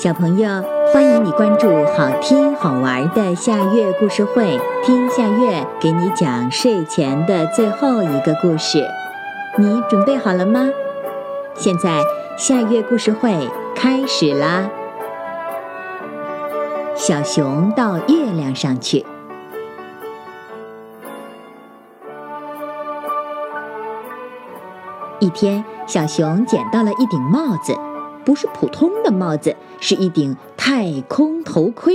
小朋友，欢迎你关注好听好玩的夏月故事会，听夏月给你讲睡前的最后一个故事。你准备好了吗？现在夏月故事会开始啦！小熊到月亮上去。一天，小熊捡到了一顶帽子。不是普通的帽子，是一顶太空头盔。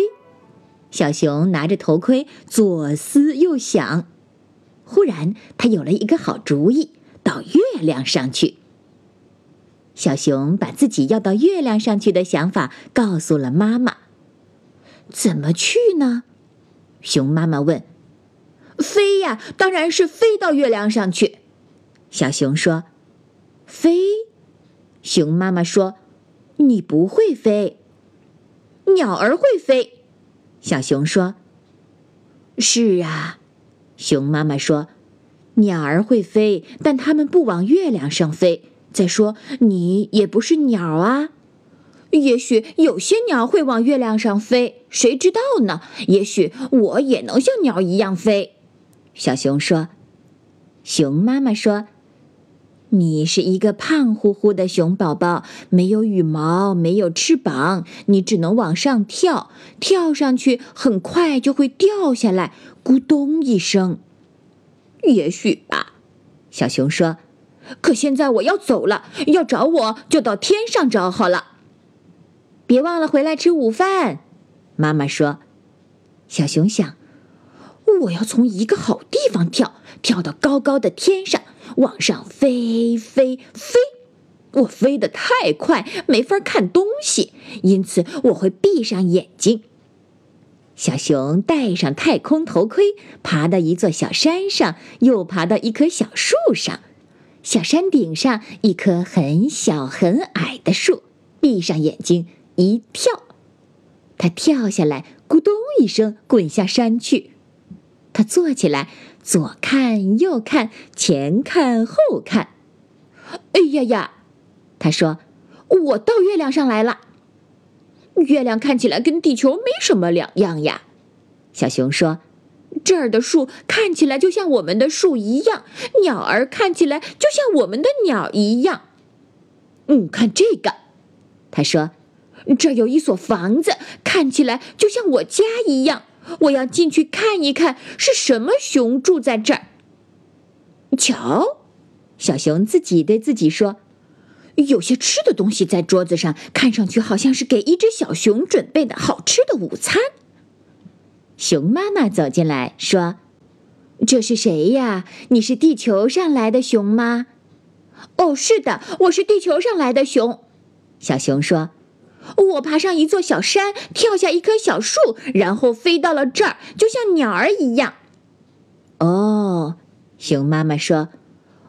小熊拿着头盔左思右想，忽然他有了一个好主意：到月亮上去。小熊把自己要到月亮上去的想法告诉了妈妈。怎么去呢？熊妈妈问。飞呀，当然是飞到月亮上去。小熊说。飞？熊妈妈说。你不会飞，鸟儿会飞。小熊说：“是啊。”熊妈妈说：“鸟儿会飞，但它们不往月亮上飞。再说，你也不是鸟啊。也许有些鸟会往月亮上飞，谁知道呢？也许我也能像鸟一样飞。”小熊说。熊妈妈说。你是一个胖乎乎的熊宝宝，没有羽毛，没有翅膀，你只能往上跳，跳上去很快就会掉下来，咕咚一声。也许吧，小熊说。可现在我要走了，要找我就到天上找好了。别忘了回来吃午饭，妈妈说。小熊想，我要从一个好地方跳，跳到高高的天上。往上飞飞飞，我飞得太快，没法看东西，因此我会闭上眼睛。小熊戴上太空头盔，爬到一座小山上，又爬到一棵小树上。小山顶上一棵很小很矮的树，闭上眼睛一跳，它跳下来，咕咚一声滚下山去。他坐起来，左看右看，前看后看。哎呀呀！他说：“我到月亮上来了。月亮看起来跟地球没什么两样呀。”小熊说：“这儿的树看起来就像我们的树一样，鸟儿看起来就像我们的鸟一样。”嗯，看这个。他说：“这有一所房子，看起来就像我家一样。”我要进去看一看，是什么熊住在这儿？瞧，小熊自己对自己说：“有些吃的东西在桌子上，看上去好像是给一只小熊准备的好吃的午餐。”熊妈妈走进来说：“这是谁呀？你是地球上来的熊吗？”“哦，是的，我是地球上来的熊。”小熊说。我爬上一座小山，跳下一棵小树，然后飞到了这儿，就像鸟儿一样。哦，熊妈妈说：“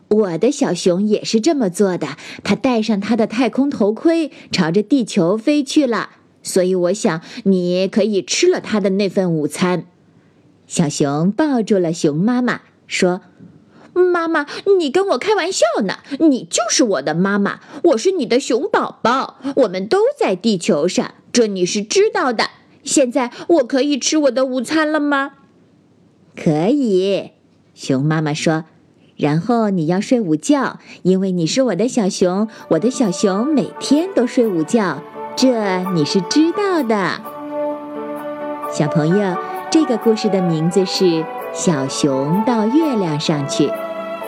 我的小熊也是这么做的。它戴上它的太空头盔，朝着地球飞去了。所以我想，你可以吃了它的那份午餐。”小熊抱住了熊妈妈，说。妈妈，你跟我开玩笑呢？你就是我的妈妈，我是你的熊宝宝，我们都在地球上，这你是知道的。现在我可以吃我的午餐了吗？可以，熊妈妈说。然后你要睡午觉，因为你是我的小熊，我的小熊每天都睡午觉，这你是知道的。小朋友，这个故事的名字是《小熊到月亮上去》。